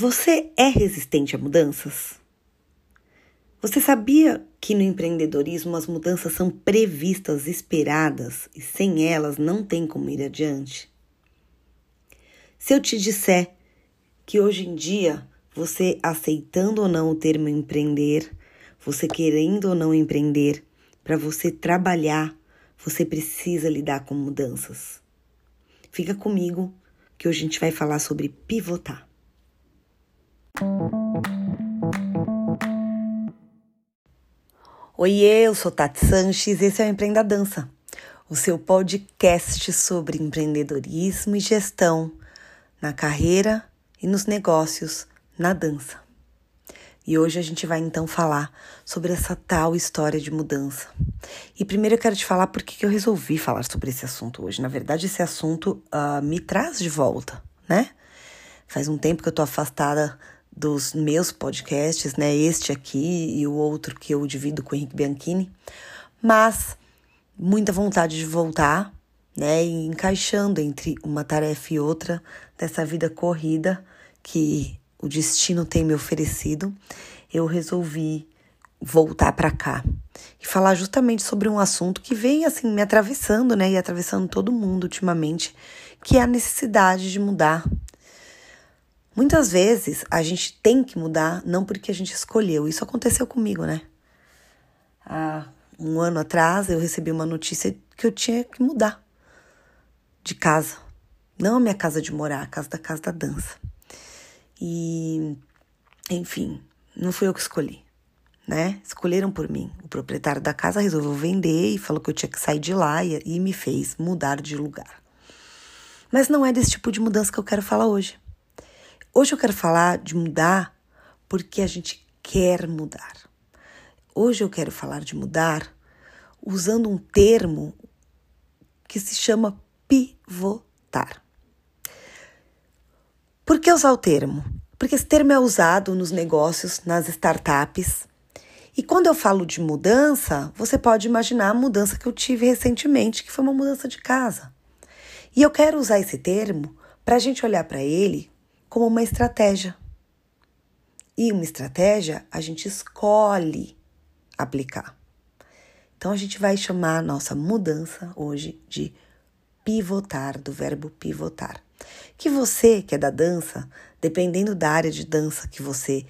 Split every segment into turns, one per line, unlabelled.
Você é resistente a mudanças? Você sabia que no empreendedorismo as mudanças são previstas, esperadas e sem elas não tem como ir adiante? Se eu te disser que hoje em dia você aceitando ou não o termo empreender, você querendo ou não empreender, para você trabalhar, você precisa lidar com mudanças. Fica comigo que hoje a gente vai falar sobre pivotar. Oi, eu sou Tati Sanches, esse é o Empreenda Dança, o seu podcast sobre empreendedorismo e gestão na carreira e nos negócios na dança. E hoje a gente vai então falar sobre essa tal história de mudança. E primeiro eu quero te falar por que eu resolvi falar sobre esse assunto hoje. Na verdade, esse assunto uh, me traz de volta, né? Faz um tempo que eu tô afastada dos meus podcasts, né? Este aqui e o outro que eu divido com o Henrique Bianchini, mas muita vontade de voltar, né? E encaixando entre uma tarefa e outra dessa vida corrida que o destino tem me oferecido, eu resolvi voltar para cá e falar justamente sobre um assunto que vem assim me atravessando, né? E atravessando todo mundo ultimamente, que é a necessidade de mudar Muitas vezes a gente tem que mudar não porque a gente escolheu. Isso aconteceu comigo, né? Há um ano atrás eu recebi uma notícia que eu tinha que mudar de casa. Não a minha casa de morar, a casa da casa da dança. E, enfim, não fui eu que escolhi, né? Escolheram por mim. O proprietário da casa resolveu vender e falou que eu tinha que sair de lá e, e me fez mudar de lugar. Mas não é desse tipo de mudança que eu quero falar hoje. Hoje eu quero falar de mudar porque a gente quer mudar. Hoje eu quero falar de mudar usando um termo que se chama pivotar. Por que usar o termo? Porque esse termo é usado nos negócios, nas startups. E quando eu falo de mudança, você pode imaginar a mudança que eu tive recentemente, que foi uma mudança de casa. E eu quero usar esse termo para a gente olhar para ele como uma estratégia. E uma estratégia a gente escolhe aplicar. Então a gente vai chamar a nossa mudança hoje de pivotar, do verbo pivotar. Que você que é da dança, dependendo da área de dança que você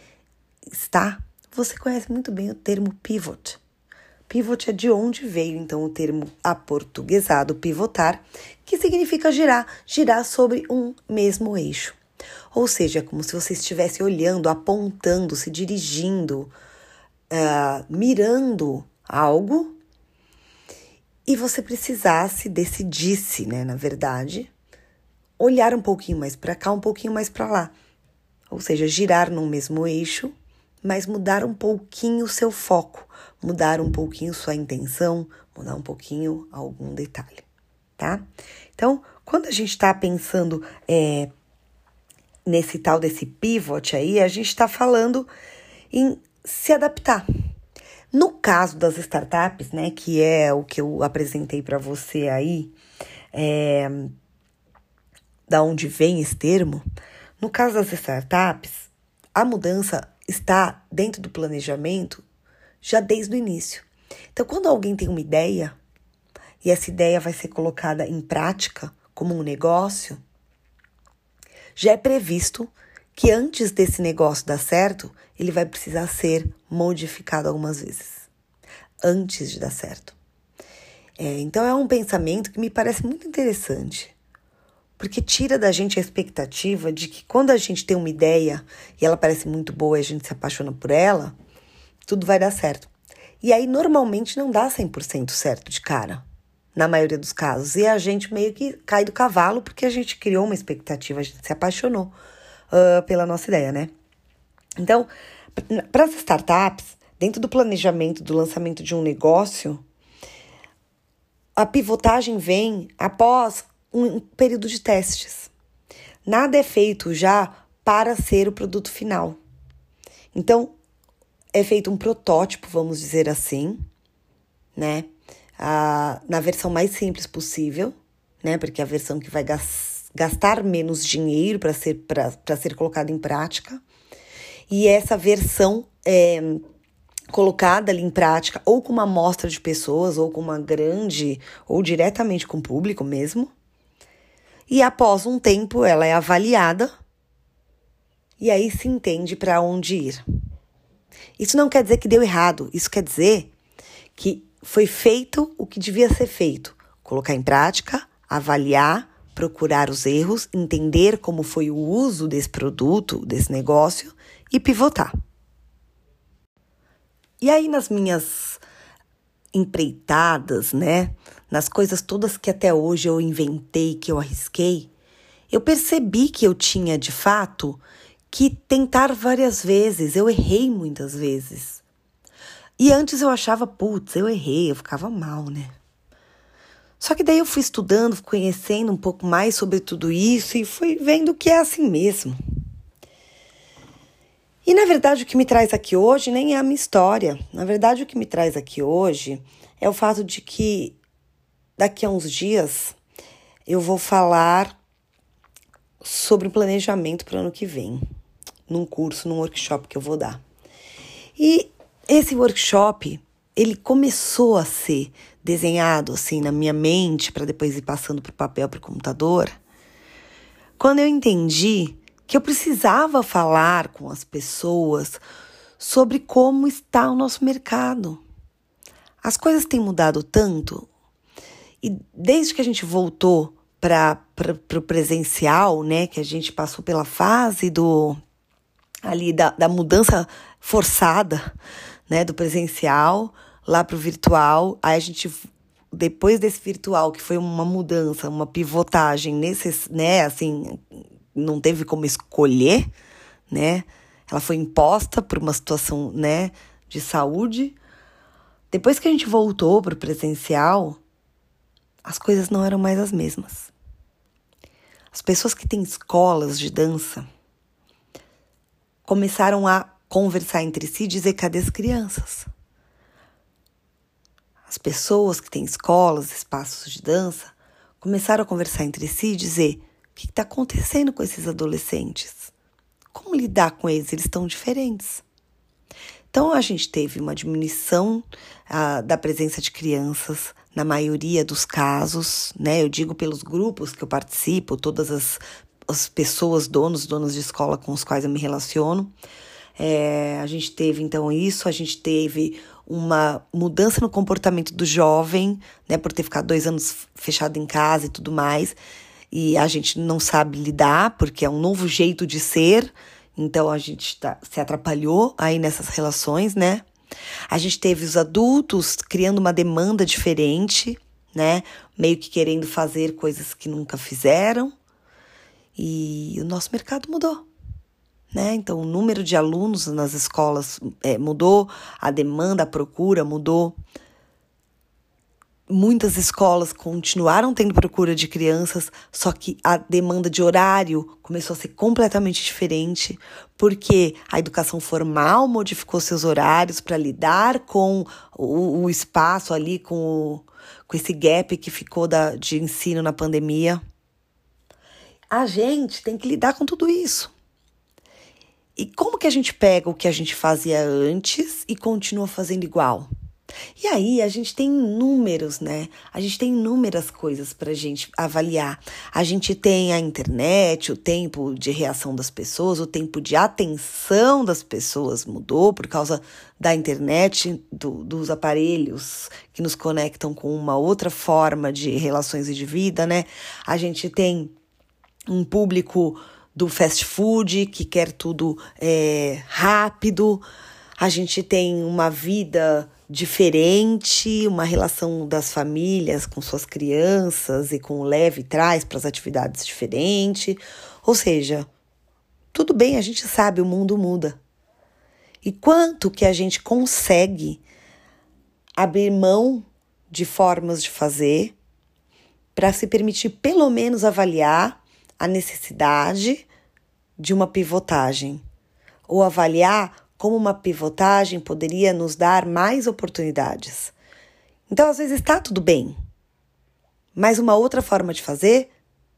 está, você conhece muito bem o termo pivot. Pivot é de onde veio então o termo aportuguesado pivotar, que significa girar, girar sobre um mesmo eixo. Ou seja, é como se você estivesse olhando, apontando, se dirigindo, uh, mirando algo e você precisasse, decidisse, né, na verdade, olhar um pouquinho mais para cá, um pouquinho mais para lá. Ou seja, girar no mesmo eixo, mas mudar um pouquinho o seu foco, mudar um pouquinho sua intenção, mudar um pouquinho algum detalhe, tá? Então, quando a gente está pensando é, nesse tal desse pivot aí, a gente está falando em se adaptar. No caso das startups, né, que é o que eu apresentei para você aí, é, da onde vem esse termo, no caso das startups, a mudança está dentro do planejamento já desde o início. Então, quando alguém tem uma ideia e essa ideia vai ser colocada em prática como um negócio, já é previsto que antes desse negócio dar certo, ele vai precisar ser modificado algumas vezes. Antes de dar certo. É, então é um pensamento que me parece muito interessante. Porque tira da gente a expectativa de que quando a gente tem uma ideia e ela parece muito boa e a gente se apaixona por ela, tudo vai dar certo. E aí normalmente não dá 100% certo de cara na maioria dos casos. E a gente meio que cai do cavalo porque a gente criou uma expectativa, a gente se apaixonou uh, pela nossa ideia, né? Então, para as startups, dentro do planejamento do lançamento de um negócio, a pivotagem vem após um período de testes. Nada é feito já para ser o produto final. Então, é feito um protótipo, vamos dizer assim, né? Na versão mais simples possível, né? Porque a versão que vai gastar menos dinheiro para ser, ser colocado em prática. E essa versão é colocada ali em prática, ou com uma amostra de pessoas, ou com uma grande, ou diretamente com o público mesmo. E após um tempo, ela é avaliada e aí se entende para onde ir. Isso não quer dizer que deu errado, isso quer dizer que foi feito o que devia ser feito: colocar em prática, avaliar, procurar os erros, entender como foi o uso desse produto, desse negócio e pivotar. E aí, nas minhas empreitadas, né? Nas coisas todas que até hoje eu inventei, que eu arrisquei, eu percebi que eu tinha de fato que tentar várias vezes. Eu errei muitas vezes. E antes eu achava, putz, eu errei, eu ficava mal, né? Só que daí eu fui estudando, conhecendo um pouco mais sobre tudo isso e fui vendo que é assim mesmo. E na verdade o que me traz aqui hoje nem é a minha história. Na verdade o que me traz aqui hoje é o fato de que daqui a uns dias eu vou falar sobre o planejamento para o ano que vem, num curso, num workshop que eu vou dar. E esse workshop, ele começou a ser desenhado assim na minha mente para depois ir passando para o papel, para o computador, quando eu entendi que eu precisava falar com as pessoas sobre como está o nosso mercado. As coisas têm mudado tanto e desde que a gente voltou para o presencial, né, que a gente passou pela fase do ali da, da mudança forçada, né, do presencial lá para o virtual, aí a gente depois desse virtual que foi uma mudança, uma pivotagem nesse, né, assim, não teve como escolher, né? Ela foi imposta por uma situação, né, de saúde. Depois que a gente voltou para o presencial, as coisas não eram mais as mesmas. As pessoas que têm escolas de dança começaram a conversar entre si e dizer: cadê as crianças? As pessoas que têm escolas, espaços de dança, começaram a conversar entre si e dizer: que está acontecendo com esses adolescentes? Como lidar com eles? Eles estão diferentes. Então, a gente teve uma diminuição ah, da presença de crianças, na maioria dos casos, né? Eu digo pelos grupos que eu participo, todas as, as pessoas, donos, donas de escola com os quais eu me relaciono. É, a gente teve então isso, a gente teve uma mudança no comportamento do jovem, né, por ter ficado dois anos fechado em casa e tudo mais e a gente não sabe lidar, porque é um novo jeito de ser, então a gente tá, se atrapalhou aí nessas relações, né? A gente teve os adultos criando uma demanda diferente, né? Meio que querendo fazer coisas que nunca fizeram. E o nosso mercado mudou. Né? Então, o número de alunos nas escolas é, mudou, a demanda, a procura mudou muitas escolas continuaram tendo procura de crianças, só que a demanda de horário começou a ser completamente diferente, porque a educação formal modificou seus horários para lidar com o, o, espaço ali, com, o, com esse gap que ficou da, de ensino na pandemia. A gente tem que lidar com tudo isso. E como que a gente pega o que a gente fazia antes e continua fazendo igual? E aí a gente tem números, né? A gente tem inúmeras coisas para gente avaliar. A gente tem a internet, o tempo de reação das pessoas, o tempo de atenção das pessoas mudou por causa da internet, do, dos aparelhos que nos conectam com uma outra forma de relações e de vida, né? A gente tem um público do fast food que quer tudo é, rápido. A gente tem uma vida diferente, uma relação das famílias com suas crianças e com o leve traz para as atividades diferentes. Ou seja, tudo bem, a gente sabe, o mundo muda. E quanto que a gente consegue abrir mão de formas de fazer para se permitir pelo menos avaliar a necessidade de uma pivotagem ou avaliar como uma pivotagem poderia nos dar mais oportunidades. Então, às vezes está tudo bem, mas uma outra forma de fazer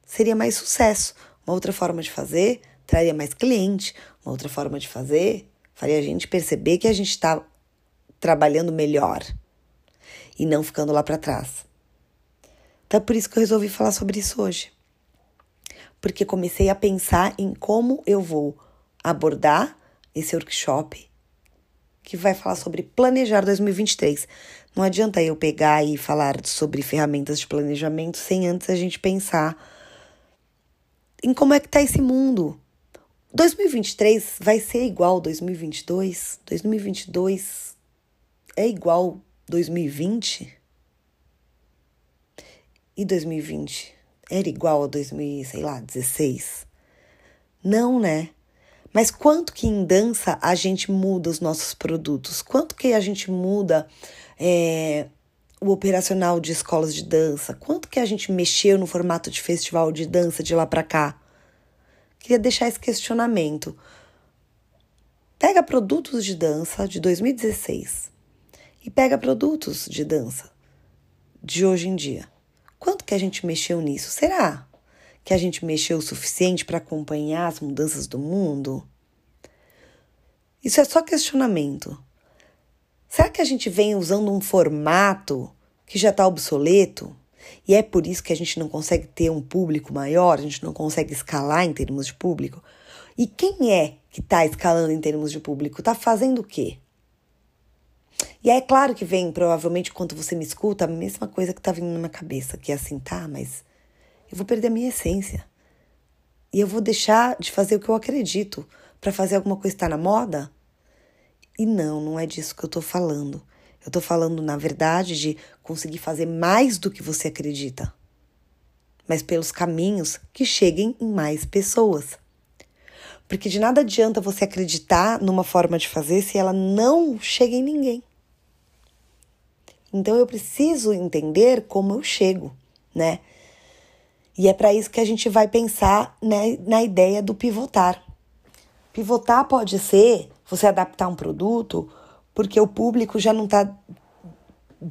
seria mais sucesso. Uma outra forma de fazer traria mais cliente. Uma outra forma de fazer faria a gente perceber que a gente está trabalhando melhor e não ficando lá para trás. Então é por isso que eu resolvi falar sobre isso hoje. Porque comecei a pensar em como eu vou abordar esse workshop que vai falar sobre planejar 2023. Não adianta eu pegar e falar sobre ferramentas de planejamento sem antes a gente pensar em como é que tá esse mundo. 2023 vai ser igual 2022? 2022 é igual 2020? E 2020 era igual a 2000, sei lá, 16? Não, né? Mas quanto que em dança a gente muda os nossos produtos? Quanto que a gente muda é, o operacional de escolas de dança? Quanto que a gente mexeu no formato de festival de dança de lá para cá? Queria deixar esse questionamento. Pega produtos de dança de 2016 e pega produtos de dança de hoje em dia. Que a gente mexeu nisso? Será? que a gente mexeu o suficiente para acompanhar as mudanças do mundo? Isso é só questionamento. Será que a gente vem usando um formato que já está obsoleto? E é por isso que a gente não consegue ter um público maior, a gente não consegue escalar em termos de público? E quem é que está escalando em termos de público? Está fazendo o quê? E é claro que vem, provavelmente, quando você me escuta, a mesma coisa que está vindo na minha cabeça, que é assim, tá, mas eu vou perder a minha essência. E eu vou deixar de fazer o que eu acredito para fazer alguma coisa que está na moda? E não, não é disso que eu estou falando. Eu estou falando, na verdade, de conseguir fazer mais do que você acredita, mas pelos caminhos que cheguem em mais pessoas. Porque de nada adianta você acreditar numa forma de fazer se ela não chega em ninguém. Então eu preciso entender como eu chego, né? E é para isso que a gente vai pensar né, na ideia do pivotar. Pivotar pode ser você adaptar um produto porque o público já não está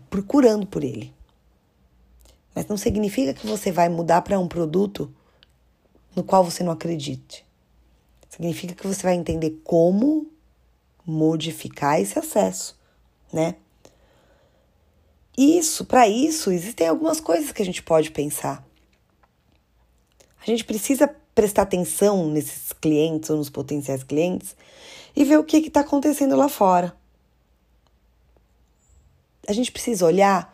procurando por ele. Mas não significa que você vai mudar para um produto no qual você não acredite. Significa que você vai entender como modificar esse acesso, né? Isso, para isso, existem algumas coisas que a gente pode pensar. A gente precisa prestar atenção nesses clientes ou nos potenciais clientes e ver o que está acontecendo lá fora. A gente precisa olhar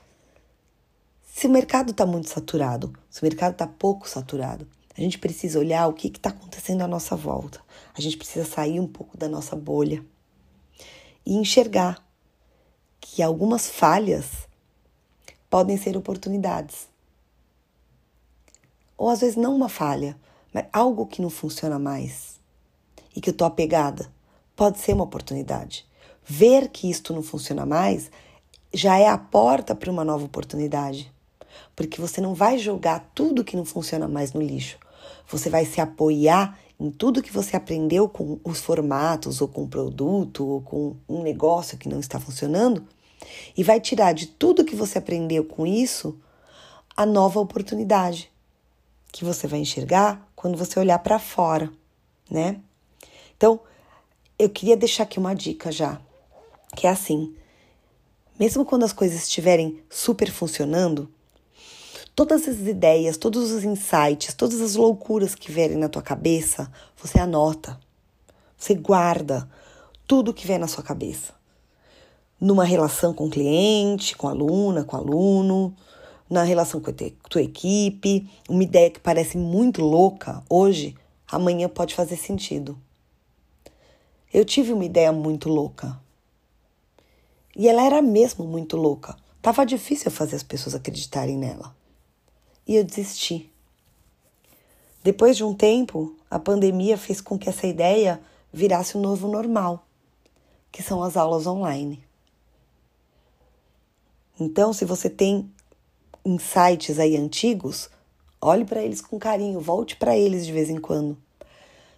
se o mercado está muito saturado, se o mercado está pouco saturado. A gente precisa olhar o que está acontecendo à nossa volta. A gente precisa sair um pouco da nossa bolha e enxergar que algumas falhas podem ser oportunidades. Ou às vezes não uma falha, mas algo que não funciona mais e que eu tô apegada, pode ser uma oportunidade. Ver que isto não funciona mais já é a porta para uma nova oportunidade. Porque você não vai jogar tudo que não funciona mais no lixo. Você vai se apoiar em tudo que você aprendeu com os formatos, ou com o produto, ou com um negócio que não está funcionando, e vai tirar de tudo que você aprendeu com isso a nova oportunidade que você vai enxergar quando você olhar para fora, né? Então, eu queria deixar aqui uma dica já, que é assim: mesmo quando as coisas estiverem super funcionando, todas as ideias, todos os insights, todas as loucuras que vierem na tua cabeça, você anota. Você guarda tudo que vem na sua cabeça. Numa relação com o cliente, com a aluna, com o aluno, na relação com a tua equipe, uma ideia que parece muito louca hoje, amanhã pode fazer sentido. Eu tive uma ideia muito louca. E ela era mesmo muito louca. Tava difícil fazer as pessoas acreditarem nela. E eu desisti. Depois de um tempo, a pandemia fez com que essa ideia virasse o um novo normal, que são as aulas online. Então, se você tem insights aí antigos, olhe para eles com carinho, volte para eles de vez em quando.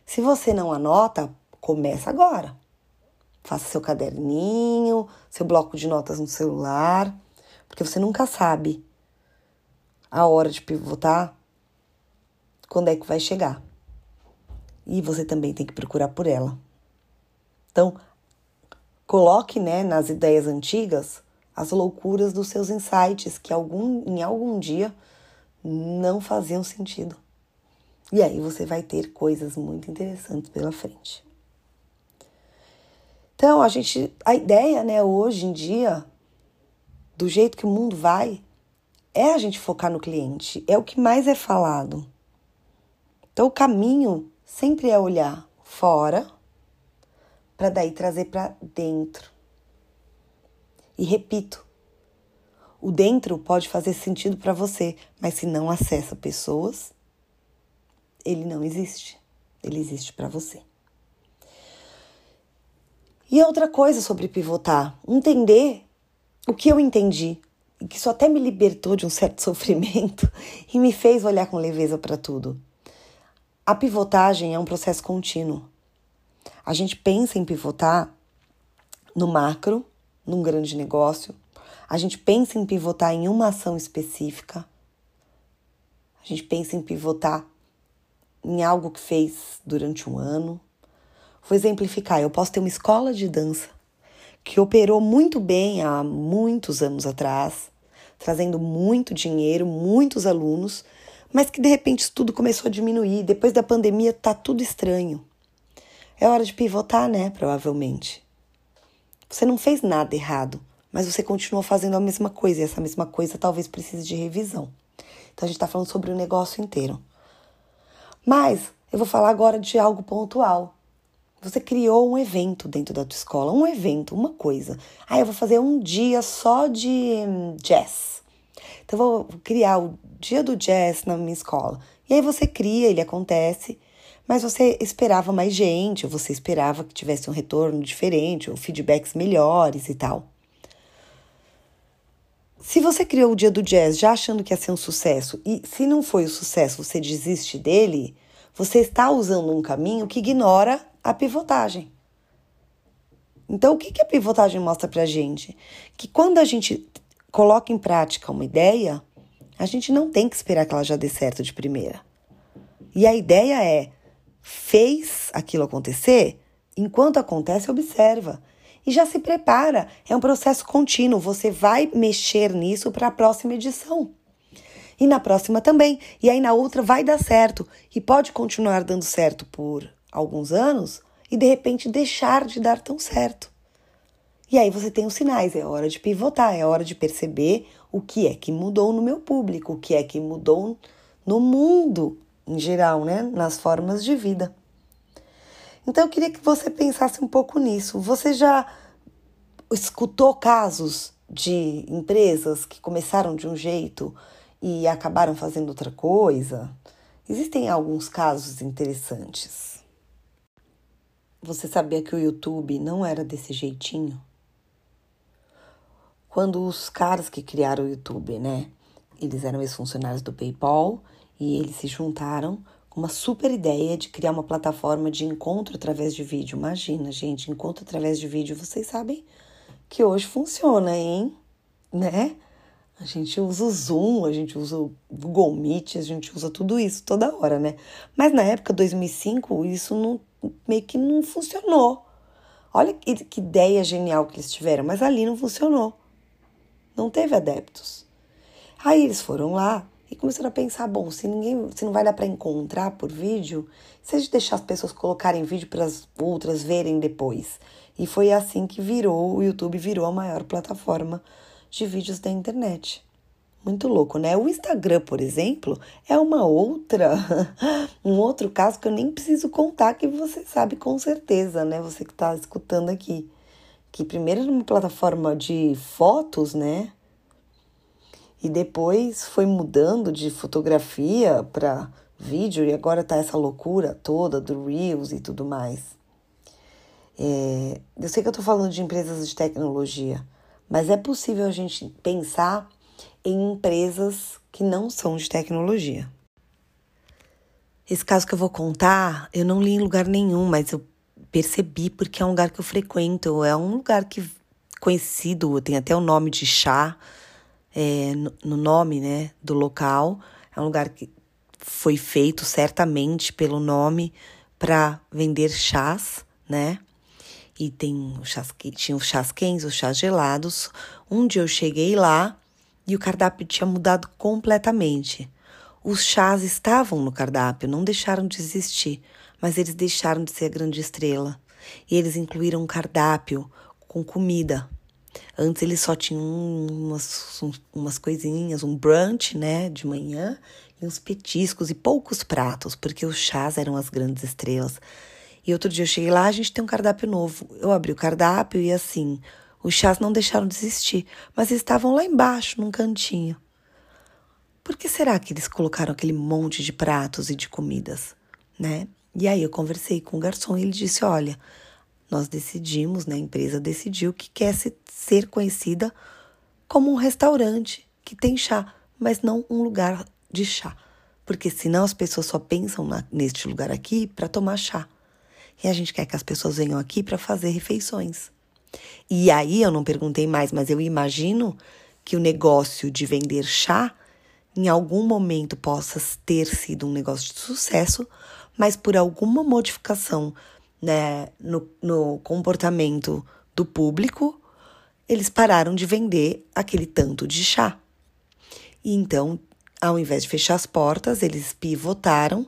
Se você não anota, começa agora. Faça seu caderninho, seu bloco de notas no celular, porque você nunca sabe a hora de pivotar quando é que vai chegar. E você também tem que procurar por ela. Então, coloque né, nas ideias antigas as loucuras dos seus insights que algum, em algum dia não faziam sentido. E aí você vai ter coisas muito interessantes pela frente. Então, a gente, a ideia, né, hoje em dia, do jeito que o mundo vai, é a gente focar no cliente, é o que mais é falado. Então, o caminho sempre é olhar fora para daí trazer para dentro. E repito, o dentro pode fazer sentido para você, mas se não acessa pessoas, ele não existe. Ele existe para você. E outra coisa sobre pivotar, entender o que eu entendi, e que isso até me libertou de um certo sofrimento e me fez olhar com leveza para tudo. A pivotagem é um processo contínuo. A gente pensa em pivotar no macro, num grande negócio. A gente pensa em pivotar em uma ação específica. A gente pensa em pivotar em algo que fez durante um ano. Vou exemplificar: eu posso ter uma escola de dança que operou muito bem há muitos anos atrás, trazendo muito dinheiro, muitos alunos, mas que de repente tudo começou a diminuir. Depois da pandemia tá tudo estranho. É hora de pivotar, né? Provavelmente. Você não fez nada errado, mas você continuou fazendo a mesma coisa e essa mesma coisa talvez precise de revisão. Então a gente está falando sobre o negócio inteiro. Mas eu vou falar agora de algo pontual. Você criou um evento dentro da tua escola, um evento, uma coisa. Ah, eu vou fazer um dia só de hum, jazz. Então eu vou criar o dia do jazz na minha escola. E aí você cria, ele acontece, mas você esperava mais gente, ou você esperava que tivesse um retorno diferente, ou feedbacks melhores e tal. Se você criou o dia do jazz já achando que ia ser um sucesso, e se não foi o sucesso, você desiste dele, você está usando um caminho que ignora a pivotagem. Então, o que, que a pivotagem mostra pra gente? Que quando a gente coloca em prática uma ideia, a gente não tem que esperar que ela já dê certo de primeira. E a ideia é: fez aquilo acontecer? Enquanto acontece, observa. E já se prepara. É um processo contínuo. Você vai mexer nisso para a próxima edição. E na próxima também. E aí na outra vai dar certo. E pode continuar dando certo por alguns anos e de repente deixar de dar tão certo. E aí você tem os sinais, é hora de pivotar, é hora de perceber o que é que mudou no meu público, o que é que mudou no mundo em geral, né, nas formas de vida. Então eu queria que você pensasse um pouco nisso. Você já escutou casos de empresas que começaram de um jeito e acabaram fazendo outra coisa? Existem alguns casos interessantes. Você sabia que o YouTube não era desse jeitinho? Quando os caras que criaram o YouTube, né? Eles eram ex-funcionários do PayPal e eles se juntaram com uma super ideia de criar uma plataforma de encontro através de vídeo. Imagina, gente, encontro através de vídeo, vocês sabem que hoje funciona, hein? Né? A gente usa o Zoom, a gente usa o Google Meet, a gente usa tudo isso toda hora, né? Mas na época 2005, isso não meio que não funcionou. Olha que, que ideia genial que eles tiveram, mas ali não funcionou. Não teve adeptos. Aí eles foram lá e começaram a pensar, bom, se ninguém, se não vai dar para encontrar por vídeo, se a gente deixar as pessoas colocarem vídeo para as outras verem depois. E foi assim que virou, o YouTube virou a maior plataforma de vídeos da internet. Muito louco, né? O Instagram, por exemplo, é uma outra, um outro caso que eu nem preciso contar, que você sabe com certeza, né? Você que está escutando aqui. Que primeiro era uma plataforma de fotos, né? E depois foi mudando de fotografia para vídeo e agora tá essa loucura toda do Reels e tudo mais. É, eu sei que eu tô falando de empresas de tecnologia, mas é possível a gente pensar em empresas que não são de tecnologia. Esse caso que eu vou contar, eu não li em lugar nenhum, mas eu percebi porque é um lugar que eu frequento, é um lugar que conhecido, tem até o nome de chá é, no, no nome né, do local. É um lugar que foi feito certamente pelo nome para vender chás, né? E tem chás, tinha os chás quentes, os chás gelados. Um dia eu cheguei lá e o cardápio tinha mudado completamente. Os chás estavam no cardápio, não deixaram de existir, mas eles deixaram de ser a grande estrela. E eles incluíram um cardápio com comida. Antes eles só tinham umas, umas coisinhas, um brunch, né, de manhã, e uns petiscos e poucos pratos, porque os chás eram as grandes estrelas. E outro dia eu cheguei lá, a gente tem um cardápio novo. Eu abri o cardápio e assim, os chás não deixaram de existir, mas estavam lá embaixo, num cantinho. Por que será que eles colocaram aquele monte de pratos e de comidas, né? E aí eu conversei com o garçom e ele disse: "Olha, nós decidimos, né, a empresa decidiu que quer ser conhecida como um restaurante que tem chá, mas não um lugar de chá. Porque senão as pessoas só pensam na, neste lugar aqui para tomar chá. E a gente quer que as pessoas venham aqui para fazer refeições. E aí eu não perguntei mais, mas eu imagino que o negócio de vender chá em algum momento possa ter sido um negócio de sucesso, mas por alguma modificação né, no, no comportamento do público, eles pararam de vender aquele tanto de chá. E então, ao invés de fechar as portas, eles pivotaram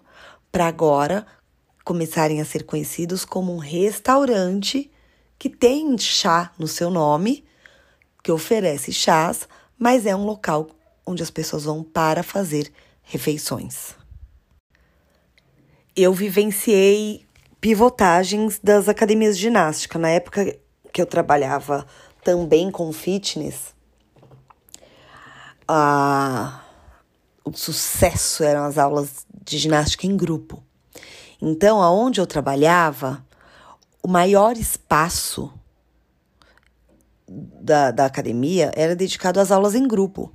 para agora começarem a ser conhecidos como um restaurante que tem chá no seu nome, que oferece chás, mas é um local onde as pessoas vão para fazer refeições. Eu vivenciei pivotagens das academias de ginástica. Na época que eu trabalhava também com fitness, a... o sucesso eram as aulas de ginástica em grupo. Então, aonde eu trabalhava, o maior espaço da, da academia era dedicado às aulas em grupo.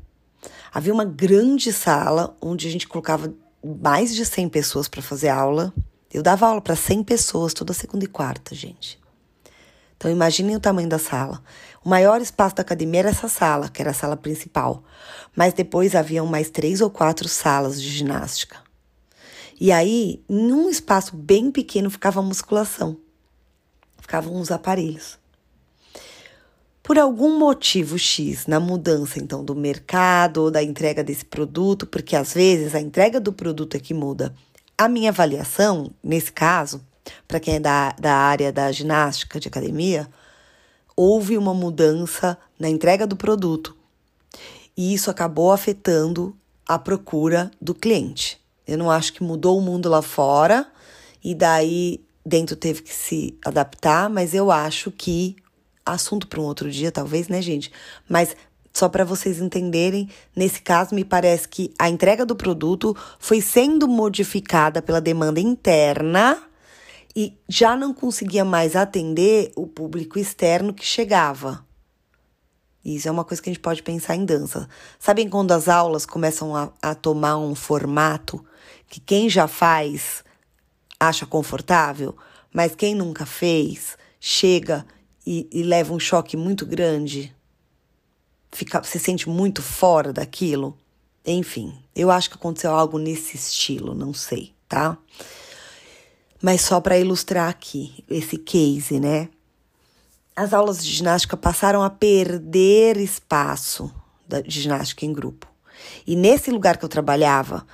Havia uma grande sala onde a gente colocava mais de 100 pessoas para fazer aula eu dava aula para 100 pessoas toda segunda e quarta, gente. Então imaginem o tamanho da sala. O maior espaço da academia era essa sala, que era a sala principal. Mas depois haviam mais três ou quatro salas de ginástica. E aí, em um espaço bem pequeno, ficava a musculação. Ficavam os aparelhos. Por algum motivo X na mudança então do mercado ou da entrega desse produto, porque às vezes a entrega do produto é que muda a minha avaliação, nesse caso, para quem é da, da área da ginástica de academia, houve uma mudança na entrega do produto e isso acabou afetando a procura do cliente. Eu não acho que mudou o mundo lá fora e daí dentro teve que se adaptar, mas eu acho que assunto para um outro dia, talvez, né, gente? Mas só para vocês entenderem, nesse caso, me parece que a entrega do produto foi sendo modificada pela demanda interna e já não conseguia mais atender o público externo que chegava. Isso é uma coisa que a gente pode pensar em dança. Sabem quando as aulas começam a, a tomar um formato que quem já faz acha confortável, mas quem nunca fez chega e, e leva um choque muito grande? fica, se sente muito fora daquilo. Enfim, eu acho que aconteceu algo nesse estilo, não sei, tá? Mas só para ilustrar aqui esse case, né? As aulas de ginástica passaram a perder espaço de ginástica em grupo. E nesse lugar que eu trabalhava,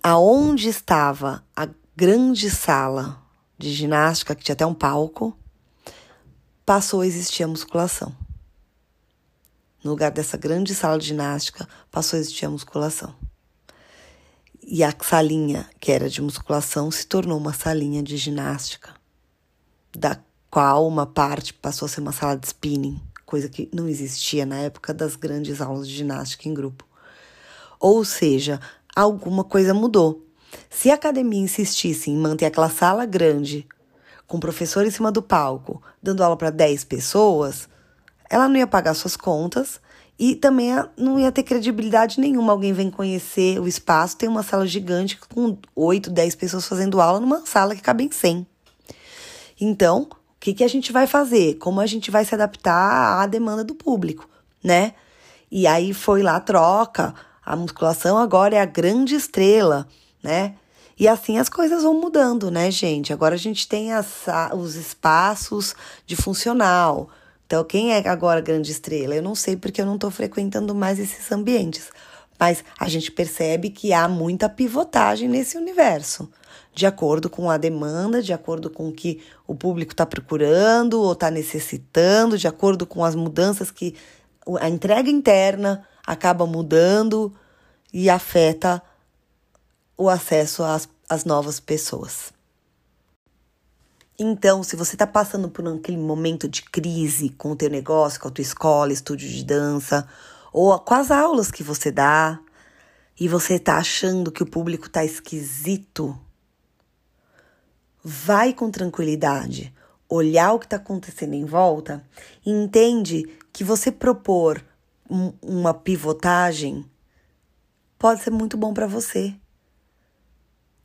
aonde estava a grande sala de ginástica, que tinha até um palco, passou a existir a musculação. No lugar dessa grande sala de ginástica, passou a existir a musculação. E a salinha, que era de musculação, se tornou uma salinha de ginástica, da qual uma parte passou a ser uma sala de spinning, coisa que não existia na época das grandes aulas de ginástica em grupo. Ou seja, alguma coisa mudou. Se a academia insistisse em manter aquela sala grande, com o professor em cima do palco, dando aula para 10 pessoas, ela não ia pagar suas contas e também não ia ter credibilidade nenhuma. Alguém vem conhecer o espaço, tem uma sala gigante com 8, 10 pessoas fazendo aula numa sala que cabe em 100. Então, o que, que a gente vai fazer? Como a gente vai se adaptar à demanda do público, né? E aí foi lá, troca. A musculação agora é a grande estrela né? E assim as coisas vão mudando, né, gente? Agora a gente tem as, os espaços de funcional. Então, quem é agora grande estrela? Eu não sei porque eu não estou frequentando mais esses ambientes. Mas a gente percebe que há muita pivotagem nesse universo, de acordo com a demanda, de acordo com o que o público está procurando ou está necessitando, de acordo com as mudanças que a entrega interna acaba mudando e afeta o acesso às, às novas pessoas. Então, se você está passando por aquele momento de crise com o teu negócio, com a tua escola, estúdio de dança, ou com as aulas que você dá, e você está achando que o público está esquisito, vai com tranquilidade, olhar o que está acontecendo em volta e entende que você propor um, uma pivotagem pode ser muito bom para você.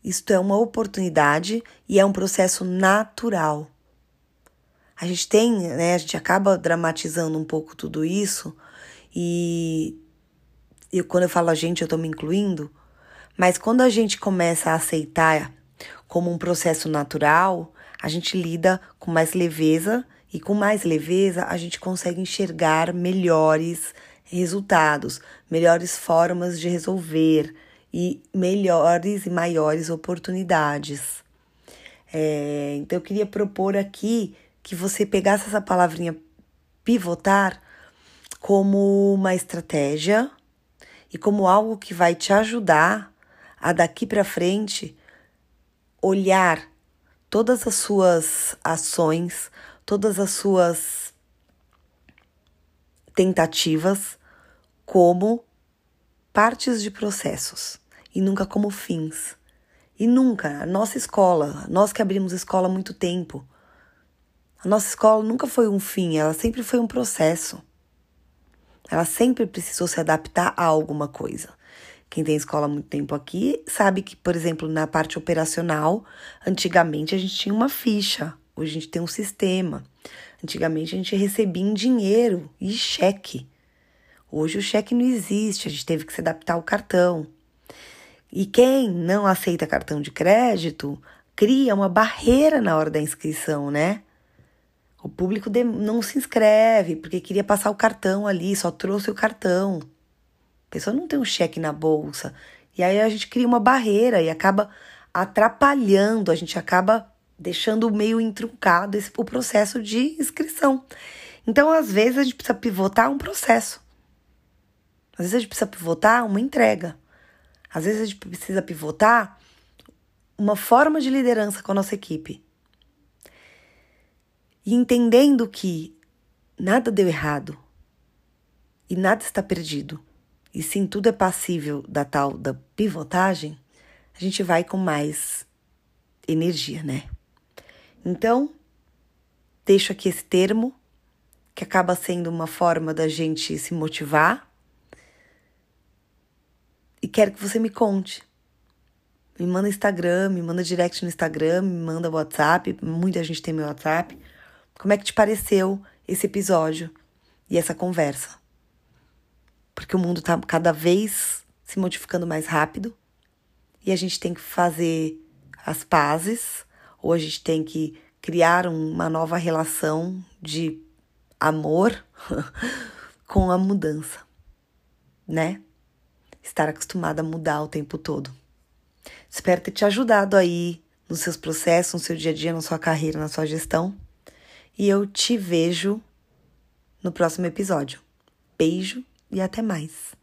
Isto é uma oportunidade e é um processo natural. A gente tem, né, a gente acaba dramatizando um pouco tudo isso e eu, quando eu falo a gente, eu estou me incluindo, mas quando a gente começa a aceitar como um processo natural, a gente lida com mais leveza e com mais leveza a gente consegue enxergar melhores resultados, melhores formas de resolver e melhores e maiores oportunidades. É, então eu queria propor aqui que você pegasse essa palavrinha pivotar como uma estratégia e como algo que vai te ajudar a daqui para frente olhar todas as suas ações, todas as suas tentativas como partes de processos e nunca como fins. E nunca, a nossa escola, nós que abrimos escola há muito tempo, a nossa escola nunca foi um fim, ela sempre foi um processo. Ela sempre precisou se adaptar a alguma coisa. Quem tem escola há muito tempo aqui sabe que, por exemplo, na parte operacional, antigamente a gente tinha uma ficha, hoje a gente tem um sistema. Antigamente a gente recebia em dinheiro e cheque. Hoje o cheque não existe, a gente teve que se adaptar ao cartão. E quem não aceita cartão de crédito cria uma barreira na hora da inscrição, né? O público não se inscreve porque queria passar o cartão ali, só trouxe o cartão. A pessoa não tem um cheque na bolsa. E aí a gente cria uma barreira e acaba atrapalhando, a gente acaba deixando meio intruncado esse, o processo de inscrição. Então, às vezes, a gente precisa pivotar um processo. Às vezes, a gente precisa pivotar uma entrega. Às vezes, a gente precisa pivotar uma forma de liderança com a nossa equipe. E entendendo que nada deu errado e nada está perdido, e sim tudo é passível da tal da pivotagem, a gente vai com mais energia, né? Então, deixo aqui esse termo que acaba sendo uma forma da gente se motivar. Quero que você me conte. Me manda Instagram, me manda direct no Instagram, me manda WhatsApp. Muita gente tem meu WhatsApp. Como é que te pareceu esse episódio e essa conversa? Porque o mundo está cada vez se modificando mais rápido e a gente tem que fazer as pazes, ou a gente tem que criar uma nova relação de amor com a mudança, né? estar acostumada a mudar o tempo todo. Espero ter te ajudado aí nos seus processos, no seu dia a dia, na sua carreira, na sua gestão. E eu te vejo no próximo episódio. Beijo e até mais.